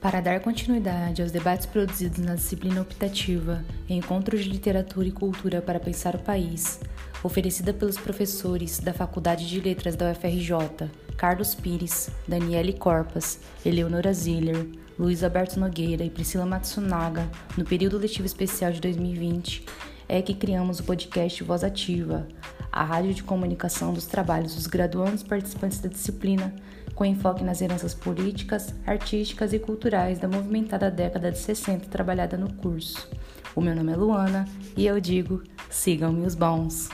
Para dar continuidade aos debates produzidos na disciplina optativa Encontros de Literatura e Cultura para Pensar o País, oferecida pelos professores da Faculdade de Letras da UFRJ, Carlos Pires, Daniele Corpas, Eleonora Ziller, Luiz Alberto Nogueira e Priscila Matsunaga, no período letivo especial de 2020, é que criamos o podcast Voz Ativa, a rádio de comunicação dos trabalhos dos graduandos participantes da disciplina, com enfoque nas heranças políticas, artísticas e culturais da movimentada década de 60 trabalhada no curso. O meu nome é Luana e eu digo: sigam-me os bons!